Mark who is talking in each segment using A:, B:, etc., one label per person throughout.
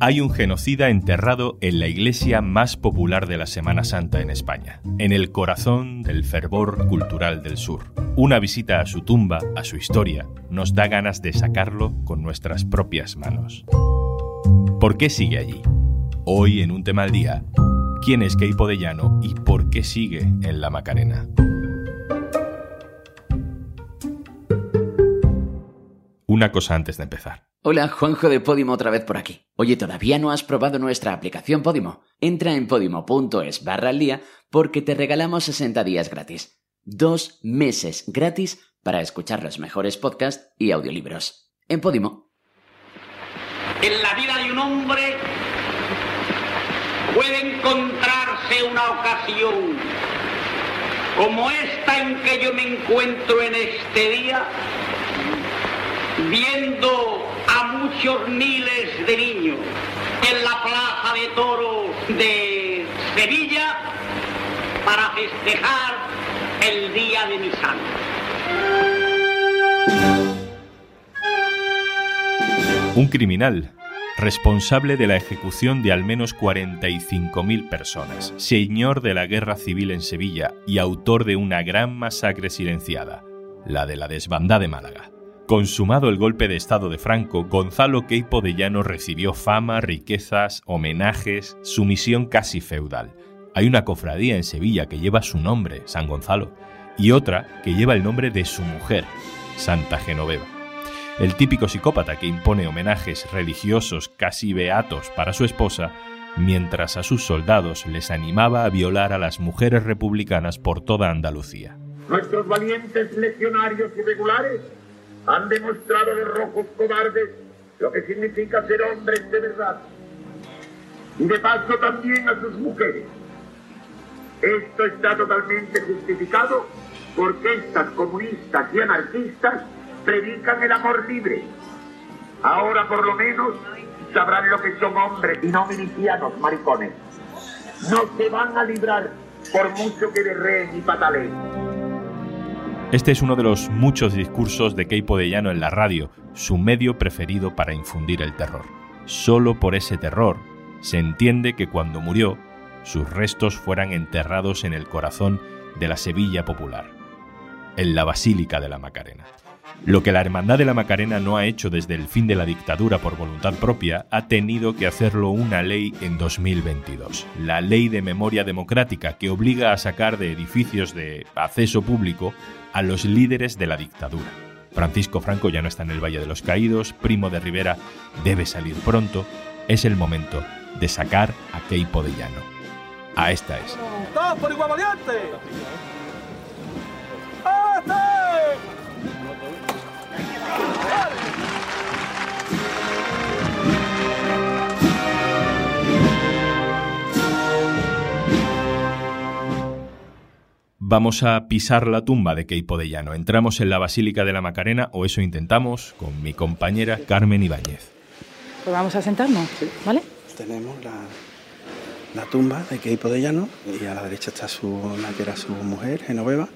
A: Hay un genocida enterrado en la iglesia más popular de la Semana Santa en España, en el corazón del fervor cultural del sur. Una visita a su tumba, a su historia, nos da ganas de sacarlo con nuestras propias manos. ¿Por qué sigue allí? Hoy en un tema al día, ¿quién es Keipo de Llano y por qué sigue en la Macarena? Una cosa antes de empezar.
B: Hola, Juanjo de Podimo otra vez por aquí. Oye, ¿todavía no has probado nuestra aplicación Podimo? Entra en podimo.es barra al día porque te regalamos 60 días gratis. Dos meses gratis para escuchar los mejores podcasts y audiolibros. En Podimo.
C: En la vida de un hombre puede encontrarse una ocasión como esta en que yo me encuentro en este día viendo muchos miles de niños en la plaza de toros de Sevilla para festejar el día de mi santo.
A: Un criminal responsable de la ejecución de al menos 45.000 personas, señor de la guerra civil en Sevilla y autor de una gran masacre silenciada, la de la desbandada de Málaga. Consumado el golpe de Estado de Franco, Gonzalo Queipo de Llano recibió fama, riquezas, homenajes, sumisión casi feudal. Hay una cofradía en Sevilla que lleva su nombre, San Gonzalo, y otra que lleva el nombre de su mujer, Santa Genoveva. El típico psicópata que impone homenajes religiosos casi beatos para su esposa, mientras a sus soldados les animaba a violar a las mujeres republicanas por toda Andalucía.
D: Nuestros valientes legionarios irregulares han demostrado los rojos cobardes lo que significa ser hombres de verdad. Y de paso también a sus mujeres. Esto está totalmente justificado porque estas comunistas y anarquistas predican el amor libre. Ahora por lo menos sabrán lo que son hombres y no milicianos maricones. No se van a librar por mucho que derreen y pataleen.
A: Este es uno de los muchos discursos de Keipo de Llano en la radio, su medio preferido para infundir el terror. Solo por ese terror se entiende que cuando murió, sus restos fueran enterrados en el corazón de la Sevilla popular, en la Basílica de la Macarena. Lo que la Hermandad de la Macarena no ha hecho desde el fin de la dictadura por voluntad propia, ha tenido que hacerlo una ley en 2022. La Ley de Memoria Democrática, que obliga a sacar de edificios de acceso público a los líderes de la dictadura. Francisco Franco ya no está en el Valle de los Caídos, Primo de Rivera debe salir pronto. Es el momento de sacar a Keipo de Llano. A esta es.
E: por igual
A: Vamos a pisar la tumba de Keipo de Llano. Entramos en la Basílica de la Macarena, o eso intentamos, con mi compañera Carmen Ibáñez.
F: Pues vamos a sentarnos, ¿vale?
G: Tenemos la, tumba de Keipo de Llano y a la derecha está su, la que era su mujer, Genoveva,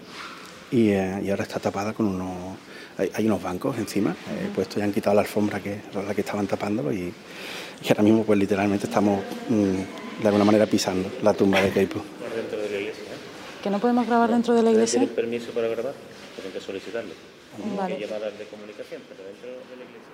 G: y, eh, ahora está tapada con unos... Hay, unos bancos encima, eh, puesto ya han quitado la alfombra que, la que estaban tapándolo y, ahora mismo pues literalmente estamos mm, de alguna manera pisando la tumba de Keipo
F: que no podemos grabar dentro de la iglesia.
H: ¿Tienen permiso para grabar? Tienen que solicitarlo. Vale. Que llamadas de comunicación, pero dentro de la iglesia.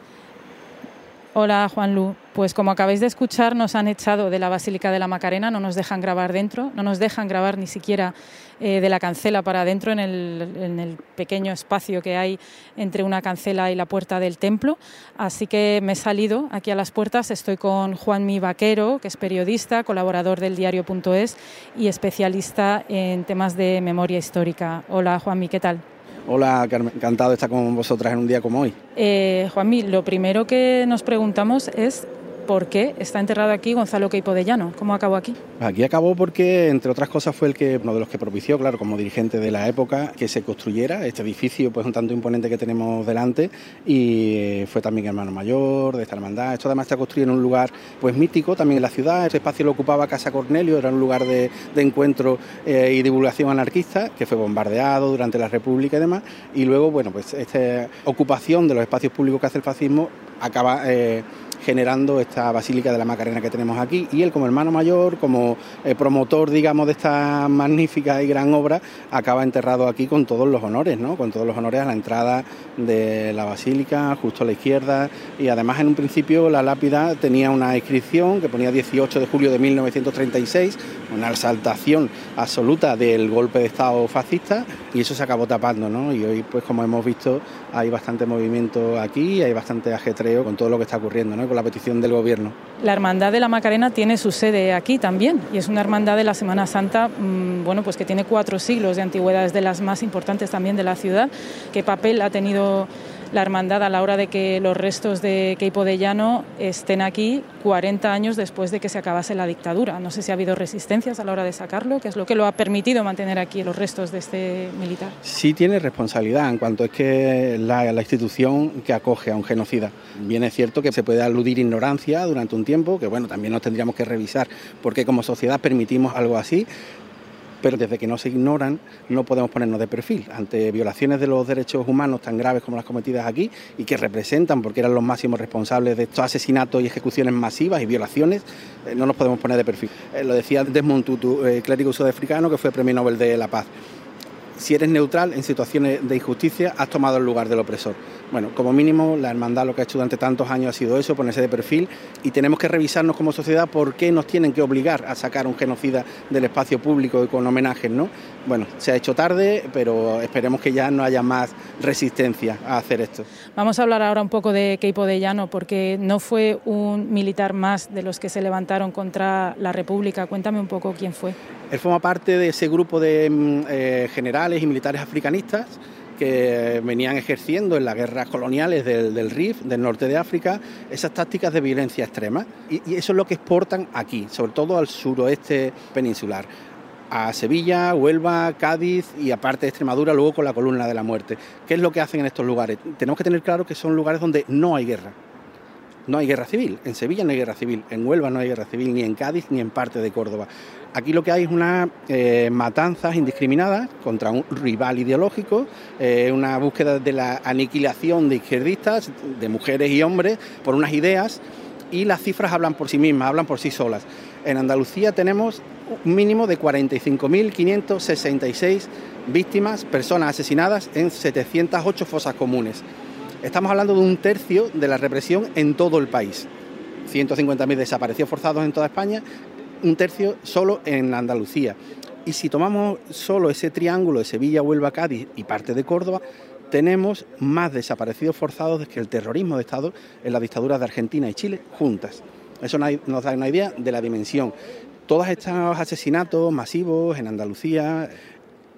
F: Hola Juan Lu, pues como acabáis de escuchar nos han echado de la Basílica de la Macarena, no nos dejan grabar dentro, no nos dejan grabar ni siquiera eh, de la cancela para adentro en el, en el, pequeño espacio que hay entre una cancela y la puerta del templo. Así que me he salido aquí a las puertas, estoy con Juan Mi Vaquero, que es periodista, colaborador del diario.es y especialista en temas de memoria histórica. Hola Juan Mi, ¿qué tal?
G: Hola, encantado de estar con vosotras en un día como hoy.
F: Eh, Juanmi, lo primero que nos preguntamos es por qué está enterrado aquí Gonzalo Queipo de Llano. ¿Cómo acabó aquí?
G: Aquí acabó porque, entre otras cosas, fue el que uno de los que propició, claro, como dirigente de la época, que se construyera este edificio, pues un tanto imponente que tenemos delante, y eh, fue también hermano mayor de esta hermandad. Esto además está construido en un lugar, pues mítico, también en la ciudad. Este espacio lo ocupaba Casa Cornelio, era un lugar de, encuentro eh, y divulgación anarquista, que fue bombardeado durante la República y demás. Y luego, bueno, pues esta ocupación de los espacios públicos que hace el fascismo acaba eh, generando esta Basílica de la Macarena que tenemos aquí. Y él como hermano mayor, como eh, promotor, digamos, de esta magnífica y gran obra, acaba enterrado aquí con todos los honores, ¿no? Con todos los honores a la entrada de la Basílica, justo a la izquierda. Y además en un principio la lápida tenía una inscripción que ponía 18 de julio de 1936, una exaltación absoluta del golpe de Estado fascista y eso se acabó tapando, ¿no? Y hoy, pues como hemos visto, hay bastante movimiento aquí, hay bastante ajetreo con todo lo que está ocurriendo, ¿no? Con la petición del gobierno.
F: La Hermandad de la Macarena tiene su sede aquí también y es una hermandad de la Semana Santa, mm, bueno, pues que tiene cuatro siglos de antigüedad, es de las más importantes también de la ciudad. ¿Qué papel ha tenido la hermandad a la hora de que los restos de Queipo de Llano estén aquí 40 años después de que se acabase la dictadura. No sé si ha habido resistencias a la hora de sacarlo, que es lo que lo ha permitido mantener aquí los restos de este militar.
G: Sí tiene responsabilidad en cuanto es que la, la institución que acoge a un genocida. Bien es cierto que se puede aludir ignorancia durante un tiempo, que bueno, también nos tendríamos que revisar por qué como sociedad permitimos algo así, pero desde que no se ignoran no podemos ponernos de perfil ante violaciones de los derechos humanos tan graves como las cometidas aquí y que representan, porque eran los máximos responsables de estos asesinatos y ejecuciones masivas y violaciones, eh, no nos podemos poner de perfil. Eh, lo decía Desmond Tutu, eh, clérigo sudafricano que fue Premio Nobel de la Paz si eres neutral en situaciones de injusticia, has tomado el lugar del opresor. Bueno, como mínimo, la hermandad lo que ha hecho durante tantos años ha sido eso, ponerse de perfil, y tenemos que revisarnos como sociedad por qué nos tienen que obligar a sacar un genocida del espacio público y con homenajes, ¿no? Bueno, se ha hecho tarde, pero esperemos que ya no haya más resistencia a hacer esto.
F: Vamos a hablar ahora un poco de Keipo de Llano, porque no fue un militar más de los que se levantaron contra la República. Cuéntame un poco quién fue.
G: Él forma parte de ese grupo de mm, eh, generales y militares africanistas que venían ejerciendo en las guerras coloniales del, RIF, del norte de África, esas tácticas de violencia extrema. Y, y, eso es lo que exportan aquí, sobre todo al suroeste peninsular. A Sevilla, Huelva, Cádiz y aparte de Extremadura, luego con la columna de la muerte. ¿Qué es lo que hacen en estos lugares? Tenemos que tener claro que son lugares donde no hay guerra no hay guerra civil. En Sevilla no hay guerra civil, en Huelva no hay guerra civil, ni en Cádiz ni en parte de Córdoba. Aquí lo que hay es una eh, matanzas indiscriminadas contra un rival ideológico, eh, una búsqueda de la aniquilación de izquierdistas, de mujeres y hombres, por unas ideas, y las cifras hablan por sí mismas, hablan por sí solas. En Andalucía tenemos un mínimo de 45.566 víctimas, personas asesinadas en 708 fosas comunes. Estamos hablando de un tercio de la represión en todo el país. 150.000 desaparecidos forzados en toda España, un tercio solo en Andalucía. Y si tomamos solo ese triángulo de Sevilla, Huelva, Cádiz y parte de Córdoba, tenemos más desaparecidos forzados que el terrorismo de Estado en las dictaduras de Argentina y Chile juntas. Eso nos da una idea de la dimensión. Todos estos asesinatos masivos en Andalucía,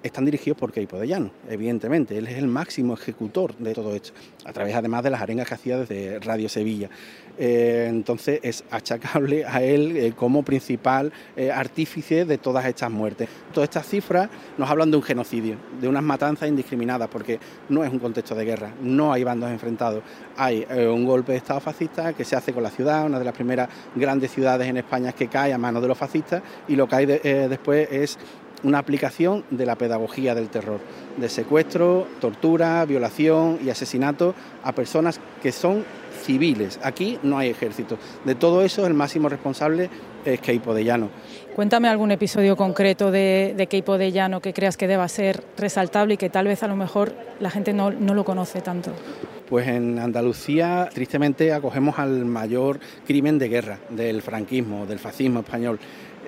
G: están dirigidos por Keipo de Llano, evidentemente. Él es el máximo ejecutor de todo esto, a través además de las arengas que hacía desde Radio Sevilla. Eh, entonces es achacable a él eh, como principal eh, artífice de todas estas muertes. Todas estas cifras nos hablan de un genocidio, de unas matanzas indiscriminadas, porque no es un contexto de guerra, no hay bandos enfrentados. Hay un golpe de Estado fascista que se hace con la ciudad, una de las primeras grandes ciudades en España que cae a manos de los fascistas, y lo que hay después es una aplicación de la pedagogía del terror, de secuestro, tortura, violación y asesinato a personas que son civiles. Aquí no hay ejército. De todo eso el máximo responsable es Keipo de Llano.
F: Cuéntame algún episodio concreto de, de Keipo de Llano que creas que deba ser resaltable y que tal vez a lo mejor la gente no, no lo conoce tanto.
G: Pues en Andalucía, tristemente, acogemos al mayor crimen de guerra del franquismo, del fascismo español.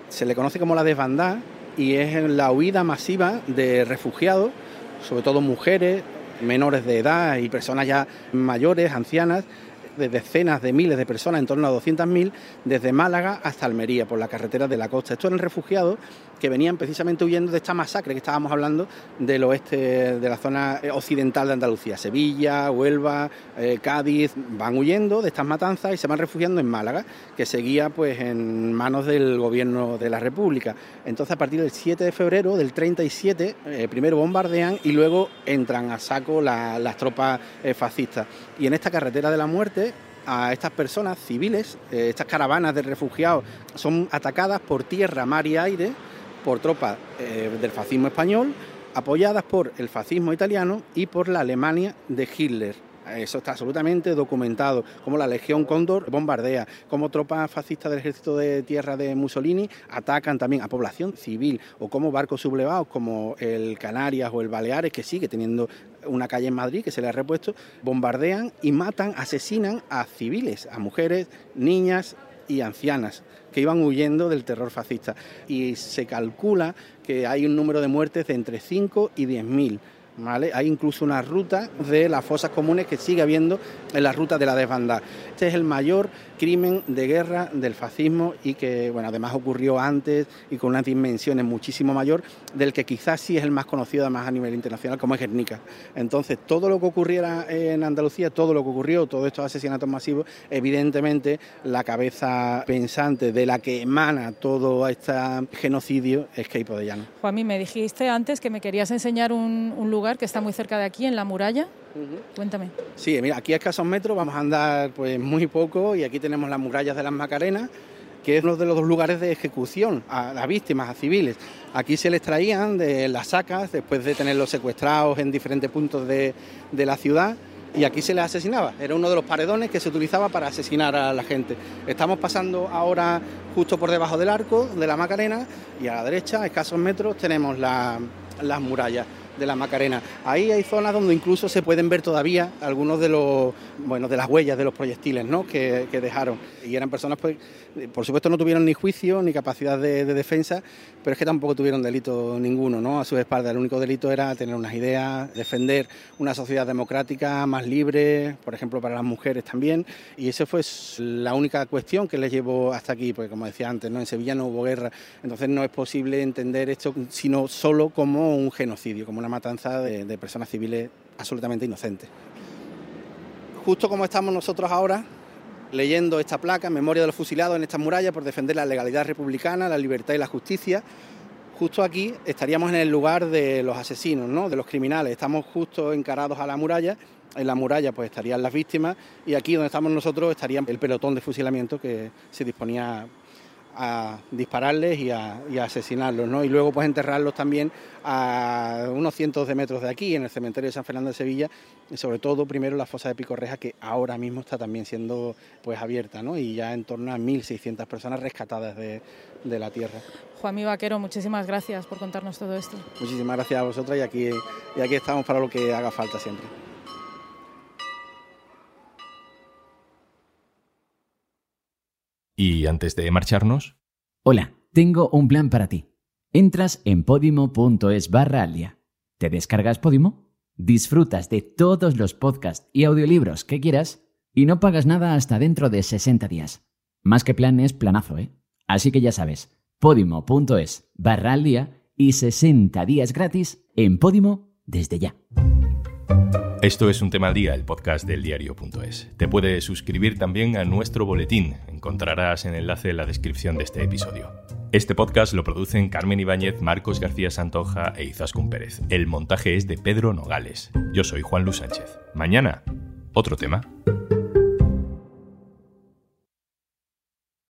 G: Se le conoce como la desbandada y es la huida masiva de refugiados, sobre todo mujeres, menores de edad y personas ya mayores, ancianas, de decenas de miles de personas, en torno a 200.000, desde Málaga hasta Almería, por la carretera de la costa. Estos eran refugiados que venían precisamente huyendo de esta masacre que estábamos hablando del oeste, de la zona eh, occidental de Andalucía, Sevilla, Huelva, eh, Cádiz, van huyendo de estas matanzas y se van refugiando en Málaga, que seguía pues en manos del gobierno de la República. Entonces a partir del 7 de febrero del 37, eh, primero bombardean y luego entran a saco las tropas fascistas. Y en esta carretera de la muerte a estas personas civiles, estas caravanas de refugiados, son atacadas por tierra, mar y aire por tropas eh, del fascismo español, apoyadas por el fascismo italiano y por la Alemania de Hitler. Eso está absolutamente documentado, como la Legión Cóndor bombardea, como tropas fascistas del ejército de tierra de Mussolini atacan también a población civil, o como barcos sublevados como el Canarias o el Baleares, que sigue teniendo una calle en Madrid que se le ha repuesto, bombardean y matan, asesinan a civiles, a mujeres, niñas y ancianas que iban huyendo del terror fascista. Y se calcula que hay un número de muertes de entre 5 y 10 mil. Hay incluso una ruta de las fosas comunes que sigue habiendo en la ruta de la desbandada. Este es el mayor crimen de guerra del fascismo y que bueno, además ocurrió antes y con unas dimensiones muchísimo mayor del que quizás sí es el más conocido además a nivel internacional como es Guernica. Entonces, todo lo que ocurriera en Andalucía, todo lo que ocurrió, todos estos asesinatos masivos, evidentemente la cabeza pensante de la que emana todo este genocidio es Keipo de Llano.
F: Juanmi, me dijiste antes que me querías enseñar un lugar que está muy cerca de aquí, en la muralla. Cuéntame.
G: Sí, mira, aquí a escasos metros vamos a andar pues muy poco y aquí tenemos las murallas de las Macarenas, que es uno de los lugares de ejecución a las víctimas, a civiles. Aquí se les traían de las sacas después de tenerlos secuestrados en diferentes puntos de, de la ciudad y aquí se les asesinaba. Era uno de los paredones que se utilizaba para asesinar a la gente. Estamos pasando ahora justo por debajo del arco de la Macarena y a la derecha, a escasos metros, tenemos las murallas de la Macarena. Ahí hay zonas donde incluso se pueden ver todavía algunos de los bueno de las huellas de los proyectiles ¿no? que, que dejaron. Y eran personas pues por supuesto no tuvieron ni juicio ni capacidad de, defensa, pero es que tampoco tuvieron delito ninguno ¿no? a su espalda. El único delito era tener unas ideas, defender una sociedad democrática más libre, por ejemplo para las mujeres también. Y esa fue la única cuestión que les llevó hasta aquí, porque como decía antes, ¿no? en Sevilla no hubo guerra, entonces no es posible entender esto sino solo como un genocidio, como una matanza de, personas civiles absolutamente inocentes. Justo como estamos nosotros ahora, leyendo esta placa, Memoria de los fusilados en esta muralla por defender la legalidad republicana, la libertad y la justicia. Justo aquí estaríamos en el lugar de los asesinos, ¿no? de los criminales. Estamos justo encarados a la muralla. En la muralla pues estarían las víctimas y aquí donde estamos nosotros estaría el pelotón de fusilamiento que se disponía a dispararles y a, asesinarlos, ¿no? Y luego pues enterrarlos también a unos cientos de metros de aquí, en el cementerio de San Fernando de Sevilla, y sobre todo primero la fosa de Picorreja, que ahora mismo está también siendo pues abierta, ¿no? Y ya en torno a 1.600 personas rescatadas de, de la tierra.
F: Juanmi Vaquero, muchísimas gracias por contarnos todo esto.
G: Muchísimas gracias a vosotras y aquí, y aquí estamos para lo que haga falta siempre.
A: Y antes de marcharnos...
B: Hola, tengo un plan para ti. Entras en podimo.es barra al día. ¿Te descargas Podimo? Disfrutas de todos los podcasts y audiolibros que quieras y no pagas nada hasta dentro de 60 días. Más que plan es planazo, ¿eh? Así que ya sabes, podimo.es barra y 60 días gratis en Podimo desde ya.
A: Esto es un tema al día, el podcast del diario.es. Te puedes suscribir también a nuestro boletín. Encontrarás el enlace en la descripción de este episodio. Este podcast lo producen Carmen Ibáñez, Marcos García Santoja e Izaskun Pérez. El montaje es de Pedro Nogales. Yo soy Juan Luis Sánchez. Mañana, otro tema.